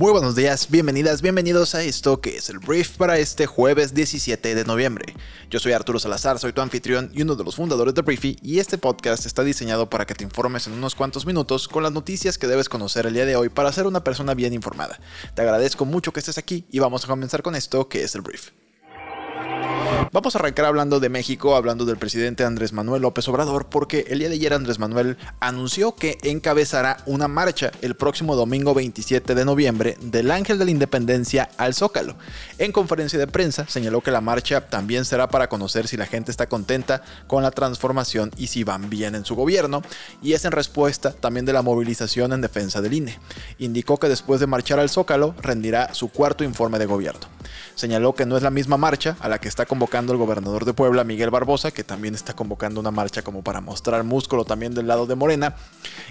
Muy buenos días, bienvenidas, bienvenidos a esto que es el brief para este jueves 17 de noviembre. Yo soy Arturo Salazar, soy tu anfitrión y uno de los fundadores de Briefy y este podcast está diseñado para que te informes en unos cuantos minutos con las noticias que debes conocer el día de hoy para ser una persona bien informada. Te agradezco mucho que estés aquí y vamos a comenzar con esto que es el brief. Vamos a arrancar hablando de México, hablando del presidente Andrés Manuel López Obrador, porque el día de ayer Andrés Manuel anunció que encabezará una marcha el próximo domingo 27 de noviembre del Ángel de la Independencia al Zócalo. En conferencia de prensa señaló que la marcha también será para conocer si la gente está contenta con la transformación y si van bien en su gobierno, y es en respuesta también de la movilización en defensa del INE. Indicó que después de marchar al Zócalo rendirá su cuarto informe de gobierno. Señaló que no es la misma marcha a la que está el gobernador de Puebla, Miguel Barbosa, que también está convocando una marcha como para mostrar músculo también del lado de Morena.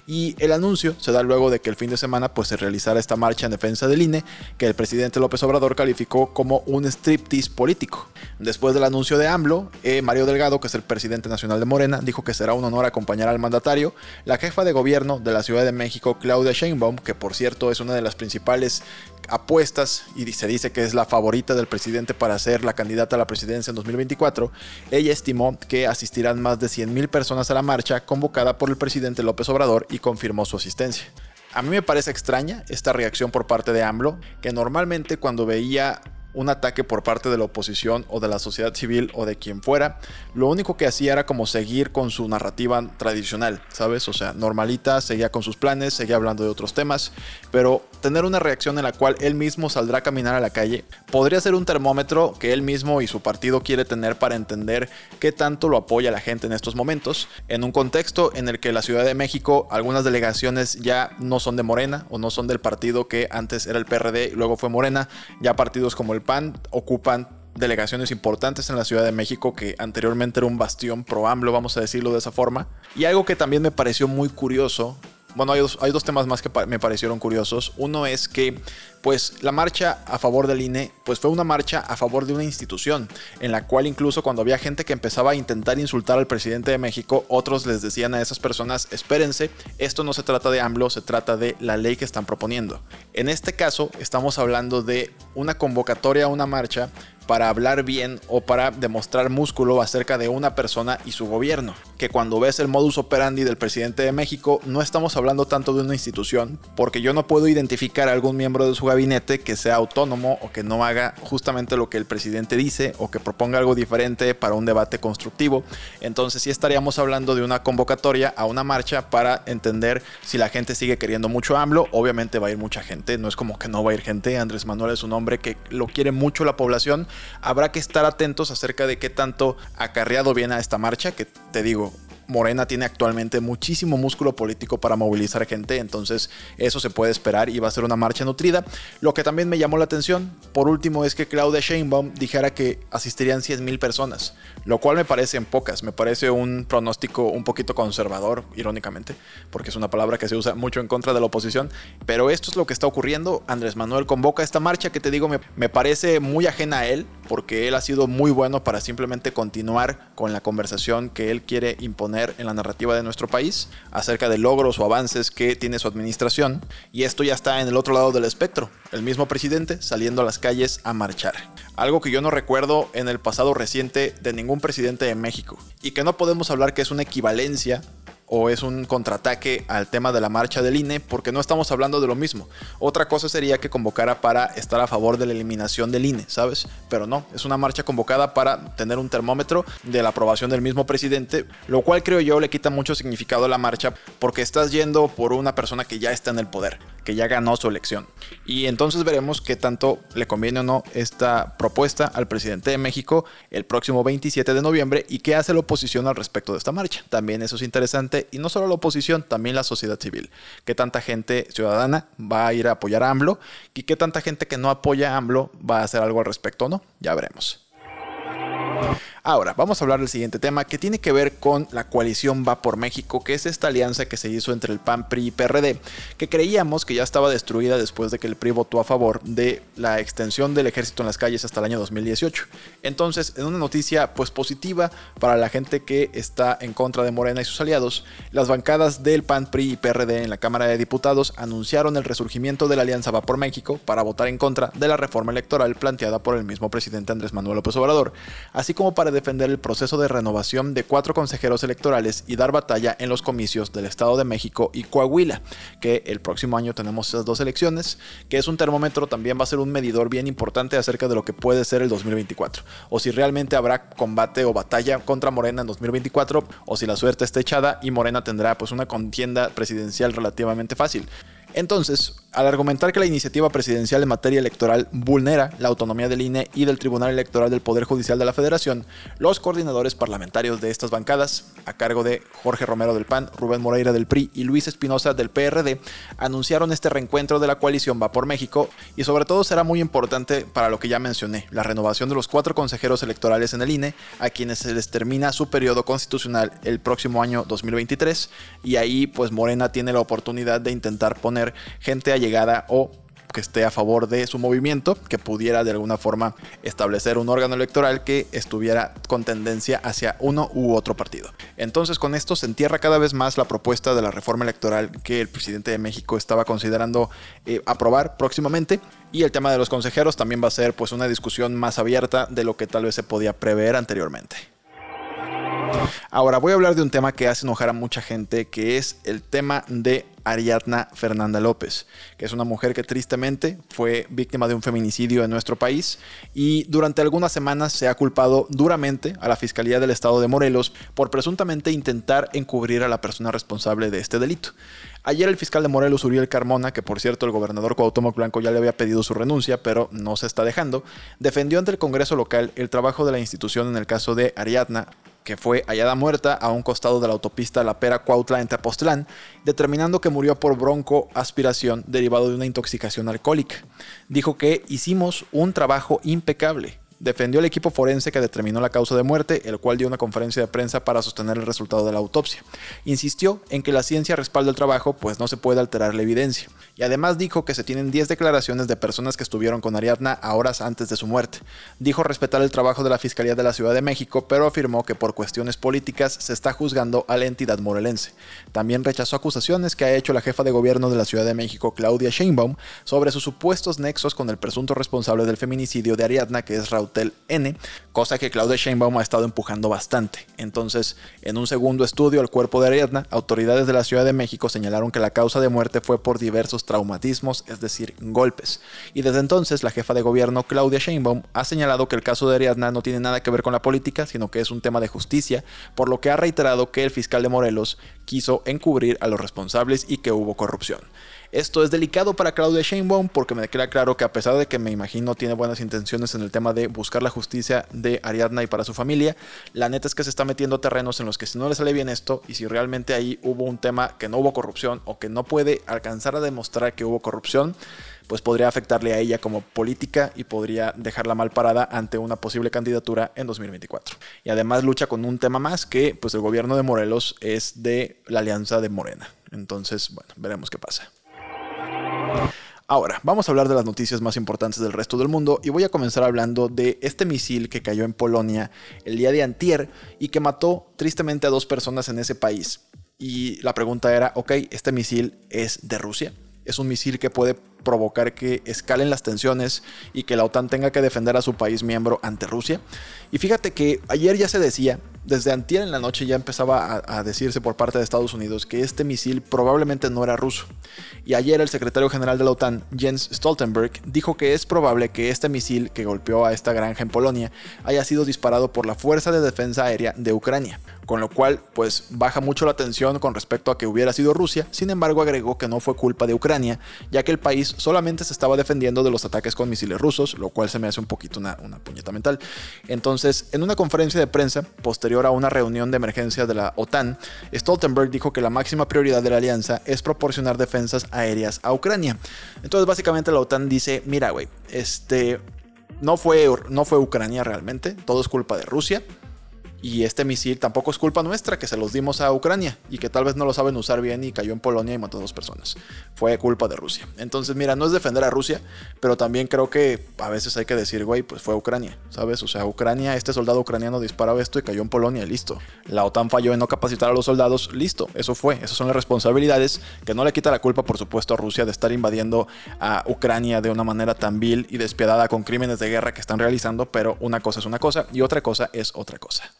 Y el anuncio se da luego de que el fin de semana pues, se realizara esta marcha en defensa del INE, que el presidente López Obrador calificó como un striptease político. Después del anuncio de AMLO, eh, Mario Delgado, que es el presidente nacional de Morena, dijo que será un honor acompañar al mandatario. La jefa de gobierno de la Ciudad de México, Claudia Sheinbaum, que por cierto es una de las principales apuestas y se dice que es la favorita del presidente para ser la candidata a la presidencia en 2024, ella estimó que asistirán más de 100.000 personas a la marcha convocada por el presidente López Obrador y confirmó su asistencia. A mí me parece extraña esta reacción por parte de AMLO, que normalmente cuando veía un ataque por parte de la oposición o de la sociedad civil o de quien fuera, lo único que hacía era como seguir con su narrativa tradicional, ¿sabes? O sea, normalita, seguía con sus planes, seguía hablando de otros temas, pero tener una reacción en la cual él mismo saldrá a caminar a la calle podría ser un termómetro que él mismo y su partido quiere tener para entender qué tanto lo apoya la gente en estos momentos, en un contexto en el que la Ciudad de México, algunas delegaciones ya no son de Morena o no son del partido que antes era el PRD y luego fue Morena, ya partidos como el PAN ocupan delegaciones importantes en la Ciudad de México que anteriormente era un bastión pro AMLO, vamos a decirlo de esa forma. Y algo que también me pareció muy curioso bueno, hay dos, temas más que me parecieron curiosos. Uno es que, pues, la marcha a favor del INE, pues fue una marcha a favor de una institución, en la cual incluso cuando había gente que empezaba a intentar insultar al presidente de México, otros les decían a esas personas, espérense, esto no se trata de AMLO, se trata de la ley que están proponiendo. En este caso, estamos hablando de una convocatoria a una marcha para hablar bien o para demostrar músculo acerca de una persona y su gobierno. Que cuando ves el modus operandi del presidente de México, no estamos hablando tanto de una institución, porque yo no puedo identificar a algún miembro de su gabinete que sea autónomo o que no haga justamente lo que el presidente dice o que proponga algo diferente para un debate constructivo. Entonces sí estaríamos hablando de una convocatoria a una marcha para entender si la gente sigue queriendo mucho AMLO. Obviamente va a ir mucha gente, no es como que no va a ir gente. Andrés Manuel es un hombre que lo quiere mucho la población habrá que estar atentos acerca de qué tanto acarreado viene a esta marcha, que te digo, Morena tiene actualmente muchísimo músculo político para movilizar gente, entonces eso se puede esperar y va a ser una marcha nutrida. Lo que también me llamó la atención, por último, es que Claudia Sheinbaum dijera que asistirían 100 mil personas, lo cual me parece en pocas, me parece un pronóstico un poquito conservador, irónicamente, porque es una palabra que se usa mucho en contra de la oposición, pero esto es lo que está ocurriendo. Andrés Manuel convoca esta marcha que te digo me, me parece muy ajena a él, porque él ha sido muy bueno para simplemente continuar con la conversación que él quiere imponer en la narrativa de nuestro país acerca de logros o avances que tiene su administración. Y esto ya está en el otro lado del espectro, el mismo presidente saliendo a las calles a marchar. Algo que yo no recuerdo en el pasado reciente de ningún presidente de México. Y que no podemos hablar que es una equivalencia o es un contraataque al tema de la marcha del INE porque no estamos hablando de lo mismo. Otra cosa sería que convocara para estar a favor de la eliminación del INE, ¿sabes? Pero no, es una marcha convocada para tener un termómetro de la aprobación del mismo presidente, lo cual creo yo le quita mucho significado a la marcha porque estás yendo por una persona que ya está en el poder, que ya ganó su elección. Y entonces veremos qué tanto le conviene o no esta propuesta al presidente de México el próximo 27 de noviembre y qué hace la oposición al respecto de esta marcha. También eso es interesante y no solo la oposición, también la sociedad civil. ¿Qué tanta gente ciudadana va a ir a apoyar a AMLO? ¿Y qué tanta gente que no apoya a AMLO va a hacer algo al respecto o no? Ya veremos. Ahora, vamos a hablar del siguiente tema que tiene que ver con la coalición Va por México, que es esta alianza que se hizo entre el PAN, PRI y PRD, que creíamos que ya estaba destruida después de que el PRI votó a favor de la extensión del ejército en las calles hasta el año 2018. Entonces, en una noticia pues positiva para la gente que está en contra de Morena y sus aliados, las bancadas del PAN, PRI y PRD en la Cámara de Diputados anunciaron el resurgimiento de la alianza Va por México para votar en contra de la reforma electoral planteada por el mismo presidente Andrés Manuel López Obrador, así como para defender el proceso de renovación de cuatro consejeros electorales y dar batalla en los comicios del Estado de México y Coahuila, que el próximo año tenemos esas dos elecciones, que es un termómetro, también va a ser un medidor bien importante acerca de lo que puede ser el 2024, o si realmente habrá combate o batalla contra Morena en 2024, o si la suerte está echada y Morena tendrá pues una contienda presidencial relativamente fácil. Entonces, al argumentar que la iniciativa presidencial en materia electoral vulnera la autonomía del INE y del Tribunal Electoral del Poder Judicial de la Federación, los coordinadores parlamentarios de estas bancadas, a cargo de Jorge Romero del PAN, Rubén Moreira del PRI y Luis Espinosa del PRD, anunciaron este reencuentro de la coalición Va por México y sobre todo será muy importante para lo que ya mencioné, la renovación de los cuatro consejeros electorales en el INE, a quienes se les termina su periodo constitucional el próximo año 2023 y ahí pues Morena tiene la oportunidad de intentar poner gente a llegada o que esté a favor de su movimiento, que pudiera de alguna forma establecer un órgano electoral que estuviera con tendencia hacia uno u otro partido. Entonces con esto se entierra cada vez más la propuesta de la reforma electoral que el presidente de México estaba considerando eh, aprobar próximamente y el tema de los consejeros también va a ser pues una discusión más abierta de lo que tal vez se podía prever anteriormente. Ahora voy a hablar de un tema que hace enojar a mucha gente, que es el tema de Ariadna Fernanda López, que es una mujer que tristemente fue víctima de un feminicidio en nuestro país y durante algunas semanas se ha culpado duramente a la Fiscalía del Estado de Morelos por presuntamente intentar encubrir a la persona responsable de este delito. Ayer el fiscal de Morelos, Uriel Carmona, que por cierto el gobernador Cuauhtémoc Blanco ya le había pedido su renuncia, pero no se está dejando, defendió ante el Congreso local el trabajo de la institución en el caso de Ariadna, que fue hallada muerta a un costado de la autopista La Pera Cuautla en Tepoztlán, determinando que murió por broncoaspiración derivado de una intoxicación alcohólica. Dijo que hicimos un trabajo impecable defendió el equipo forense que determinó la causa de muerte, el cual dio una conferencia de prensa para sostener el resultado de la autopsia. Insistió en que la ciencia respalda el trabajo, pues no se puede alterar la evidencia. Y además dijo que se tienen 10 declaraciones de personas que estuvieron con Ariadna a horas antes de su muerte. Dijo respetar el trabajo de la Fiscalía de la Ciudad de México, pero afirmó que por cuestiones políticas se está juzgando a la entidad morelense. También rechazó acusaciones que ha hecho la jefa de gobierno de la Ciudad de México, Claudia Sheinbaum, sobre sus supuestos nexos con el presunto responsable del feminicidio de Ariadna, que es Raúl N, cosa que Claudia Sheinbaum ha estado empujando bastante. Entonces, en un segundo estudio al cuerpo de Ariadna, autoridades de la Ciudad de México señalaron que la causa de muerte fue por diversos traumatismos, es decir, golpes. Y desde entonces, la jefa de gobierno Claudia Sheinbaum ha señalado que el caso de Ariadna no tiene nada que ver con la política, sino que es un tema de justicia, por lo que ha reiterado que el fiscal de Morelos quiso encubrir a los responsables y que hubo corrupción. Esto es delicado para Claudia Sheinbaum porque me queda claro que a pesar de que me imagino tiene buenas intenciones en el tema de buscar la justicia de Ariadna y para su familia, la neta es que se está metiendo terrenos en los que si no le sale bien esto y si realmente ahí hubo un tema que no hubo corrupción o que no puede alcanzar a demostrar que hubo corrupción, pues podría afectarle a ella como política y podría dejarla mal parada ante una posible candidatura en 2024. Y además lucha con un tema más que pues el gobierno de Morelos es de la alianza de Morena. Entonces, bueno, veremos qué pasa. Ahora, vamos a hablar de las noticias más importantes del resto del mundo y voy a comenzar hablando de este misil que cayó en Polonia el día de antier y que mató tristemente a dos personas en ese país. Y la pregunta era, ok, ¿este misil es de Rusia? ¿Es un misil que puede provocar que escalen las tensiones y que la OTAN tenga que defender a su país miembro ante Rusia? Y fíjate que ayer ya se decía desde antier en la noche ya empezaba a, decirse por parte de Estados Unidos que este misil probablemente no era ruso. Y ayer el secretario general de la OTAN, Jens Stoltenberg, dijo que es probable que este misil que golpeó a esta granja en Polonia haya sido disparado por la Fuerza de Defensa Aérea de Ucrania con lo cual pues baja mucho la tensión con respecto a que hubiera sido Rusia, sin embargo agregó que no fue culpa de Ucrania, ya que el país solamente se estaba defendiendo de los ataques con misiles rusos, lo cual se me hace un poquito una, una puñeta mental. Entonces, en una conferencia de prensa posterior a una reunión de emergencia de la OTAN, Stoltenberg dijo que la máxima prioridad de la alianza es proporcionar defensas aéreas a Ucrania. Entonces básicamente la OTAN dice, mira güey, este... No fue, no fue Ucrania realmente, todo es culpa de Rusia Y este misil tampoco es culpa nuestra que se los dimos a Ucrania y que tal vez no lo saben usar bien y cayó en Polonia y mató a dos personas. Fue culpa de Rusia. Entonces, mira, no es defender a Rusia, pero también creo que a veces hay que decir, güey, pues fue Ucrania, ¿sabes? O sea, Ucrania, este soldado ucraniano disparó esto y cayó en Polonia, listo. La OTAN falló en no capacitar a los soldados, listo, eso fue. Esas son las responsabilidades que no le quita la culpa, por supuesto, a Rusia de estar invadiendo a Ucrania de una manera tan vil y despiadada con crímenes de guerra que están realizando, pero una cosa es una cosa y otra cosa es otra cosa.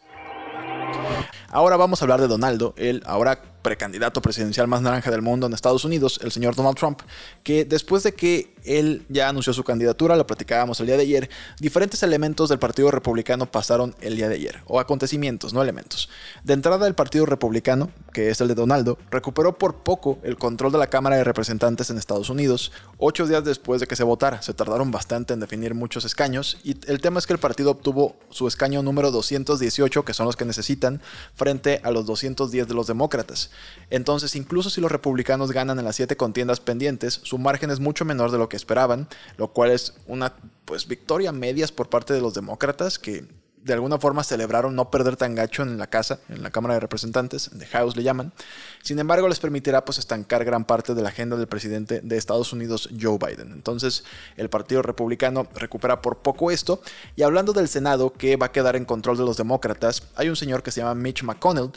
Ahora vamos a hablar de Donaldo, el ahora precandidato presidencial más naranja del mundo en Estados Unidos, el señor Donald Trump, que después de que él ya anunció su candidatura, lo platicábamos el día de ayer, diferentes elementos del Partido Republicano pasaron el día de ayer, o acontecimientos, no elementos. De entrada, el Partido Republicano, que es el de Donaldo, recuperó por poco el control de la Cámara de Representantes en Estados Unidos, ocho días después de que se votara. Se tardaron bastante en definir muchos escaños, y el tema es que el partido obtuvo su escaño número 218, que son los que necesitan, frente a los 210 de los demócratas. Entonces, incluso si los republicanos ganan en las siete contiendas pendientes, su margen es mucho menor de lo que esperaban, lo cual es una pues victoria medias por parte de los demócratas que de alguna forma celebraron no perder tan gacho en la casa, en la Cámara de Representantes, de House le llaman. Sin embargo, les permitirá pues estancar gran parte de la agenda del presidente de Estados Unidos, Joe Biden. Entonces, el Partido Republicano recupera por poco esto. Y hablando del Senado, que va a quedar en control de los demócratas, hay un señor que se llama Mitch McConnell,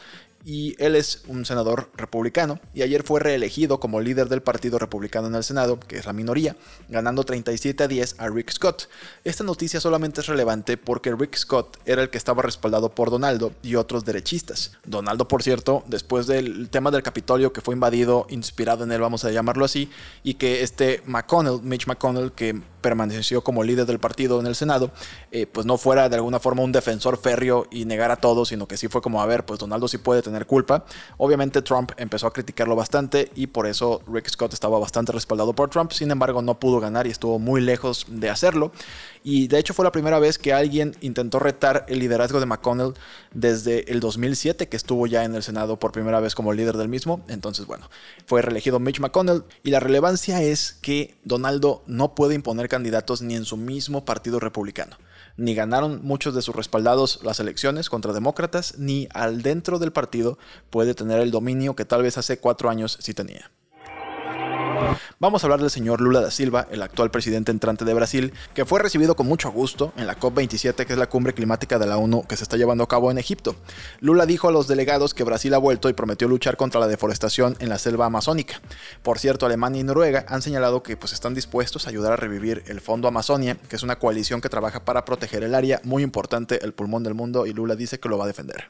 y él es un senador republicano y ayer fue reelegido como líder del Partido Republicano en el Senado, que es la minoría, ganando 37 a 10 a Rick Scott. Esta noticia solamente es relevante porque Rick Scott era el que estaba respaldado por Donaldo y otros derechistas. Donaldo, por cierto, después del tema del Capitolio que fue invadido, inspirado en él, vamos a llamarlo así, y que este McConnell, Mitch McConnell, que permaneció como líder del partido en el Senado, eh, pues no fuera de alguna forma un defensor férreo y negar a todos, sino que sí fue como, a ver, pues Donaldo sí puede tener culpa. Obviamente Trump empezó a criticarlo bastante y por eso Rick Scott estaba bastante respaldado por Trump, sin embargo no pudo ganar y estuvo muy lejos de hacerlo. Y de hecho fue la primera vez que alguien intentó retar el liderazgo de McConnell desde el 2007, que estuvo ya en el Senado por primera vez como líder del mismo. Entonces, bueno, fue reelegido Mitch McConnell y la relevancia es que Donaldo no puede imponer candidatos ni en su mismo partido republicano. Ni ganaron muchos de sus respaldados las elecciones contra demócratas, ni al dentro del partido puede tener el dominio que tal vez hace cuatro años sí tenía. Vamos a hablar del señor Lula da Silva, el actual presidente entrante de Brasil, que fue recibido con mucho gusto en la COP27, que es la cumbre climática de la ONU que se está llevando a cabo en Egipto. Lula dijo a los delegados que Brasil ha vuelto y prometió luchar contra la deforestación en la selva amazónica. Por cierto, Alemania y Noruega han señalado que pues, están dispuestos a ayudar a revivir el Fondo Amazonia, que es una coalición que trabaja para proteger el área muy importante, el pulmón del mundo, y Lula dice que lo va a defender.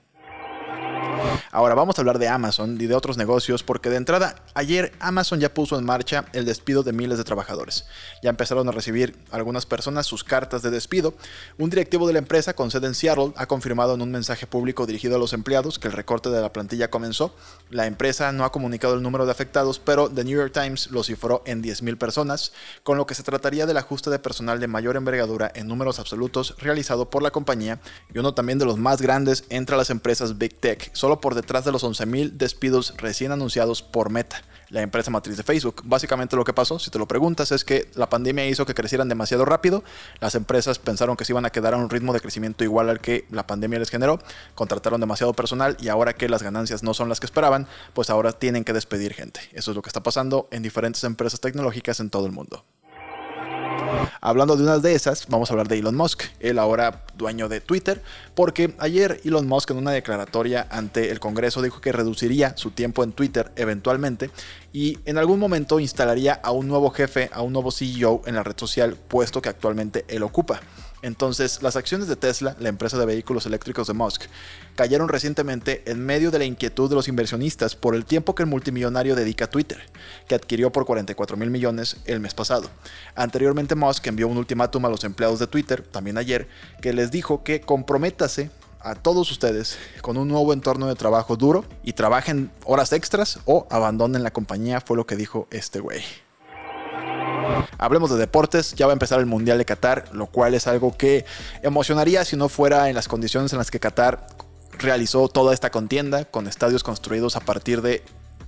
Ahora vamos a hablar de Amazon y de otros negocios porque de entrada ayer Amazon ya puso en marcha el despido de miles de trabajadores. Ya empezaron a recibir algunas personas sus cartas de despido. Un directivo de la empresa con sede en Seattle ha confirmado en un mensaje público dirigido a los empleados que el recorte de la plantilla comenzó. La empresa no ha comunicado el número de afectados, pero The New York Times lo cifró en 10.000 personas, con lo que se trataría del ajuste de personal de mayor envergadura en números absolutos realizado por la compañía y uno también de los más grandes entre las empresas Big Tech. Solo por detrás de los 11.000 despidos recién anunciados por Meta, la empresa matriz de Facebook. Básicamente lo que pasó, si te lo preguntas, es que la pandemia hizo que crecieran demasiado rápido, las empresas pensaron que se iban a quedar a un ritmo de crecimiento igual al que la pandemia les generó, contrataron demasiado personal y ahora que las ganancias no son las que esperaban, pues ahora tienen que despedir gente. Eso es lo que está pasando en diferentes empresas tecnológicas en todo el mundo. Hablando de unas de esas, vamos a hablar de Elon Musk, el ahora dueño de Twitter, porque ayer Elon Musk en una declaratoria ante el Congreso dijo que reduciría su tiempo en Twitter eventualmente y en algún momento instalaría a un nuevo jefe, a un nuevo CEO en la red social, puesto que actualmente él ocupa. Entonces, las acciones de Tesla, la empresa de vehículos eléctricos de Musk, cayeron recientemente en medio de la inquietud de los inversionistas por el tiempo que el multimillonario dedica a Twitter, que adquirió por 44 mil millones el mes pasado. Anteriormente, Musk envió un ultimátum a los empleados de Twitter, también ayer, que les dijo que comprométase a todos ustedes con un nuevo entorno de trabajo duro y trabajen horas extras o abandonen la compañía, fue lo que dijo este güey. Hablemos de deportes, ya va a empezar el Mundial de Qatar, lo cual es algo que emocionaría si no fuera en las condiciones en las que Qatar realizó toda esta contienda, con estadios construidos a partir de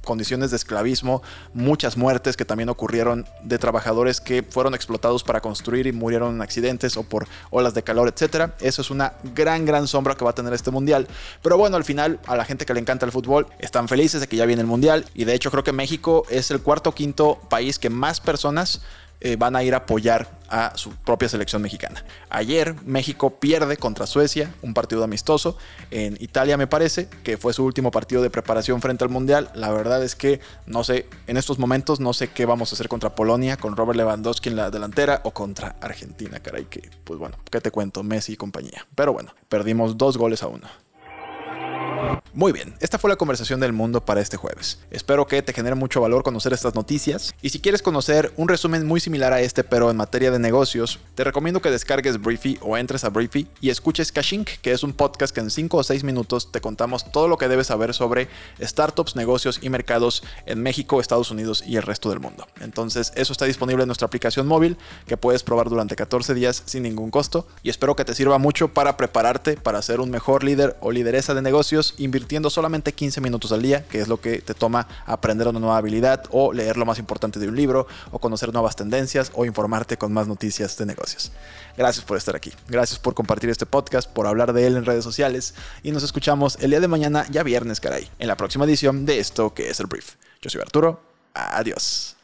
condiciones de esclavismo, muchas muertes que también ocurrieron de trabajadores que fueron explotados para construir y murieron en accidentes o por olas de calor, etcétera. Eso es una gran, gran sombra que va a tener este mundial. Pero bueno, al final, a la gente que le encanta el fútbol, están felices de que ya viene el mundial. Y de hecho, creo que México es el cuarto o quinto país que más personas eh, van a ir a apoyar a su propia selección mexicana. Ayer México pierde contra Suecia, un partido amistoso en Italia me parece, que fue su último partido de preparación frente al Mundial. La verdad es que no sé, en estos momentos no sé qué vamos a hacer contra Polonia, con Robert Lewandowski en la delantera o contra Argentina, caray, que pues bueno, ¿qué te cuento? Messi y compañía. Pero bueno, perdimos dos goles a uno. Muy bien, esta fue la conversación del mundo para este jueves. Espero que te genere mucho valor conocer estas noticias y si quieres conocer un resumen muy similar a este pero en materia de negocios, te recomiendo que descargues Briefy o entres a Briefy y escuches Cashink, que es un podcast que en 5 o 6 minutos te contamos todo lo que debes saber sobre startups, negocios y mercados en México, Estados Unidos y el resto del mundo. Entonces, eso está disponible en nuestra aplicación móvil que puedes probar durante 14 días sin ningún costo y espero que te sirva mucho para prepararte para ser un mejor líder o lideresa de negocios invirtiendo solamente 15 minutos al día, que es lo que te toma aprender una nueva habilidad o leer lo más importante de un libro o conocer nuevas tendencias o informarte con más noticias de negocios. Gracias por estar aquí. Gracias por compartir este podcast, por hablar de él en redes sociales y nos escuchamos el día de mañana, ya viernes, caray, en la próxima edición de esto que es el brief. Yo soy Arturo. Adiós.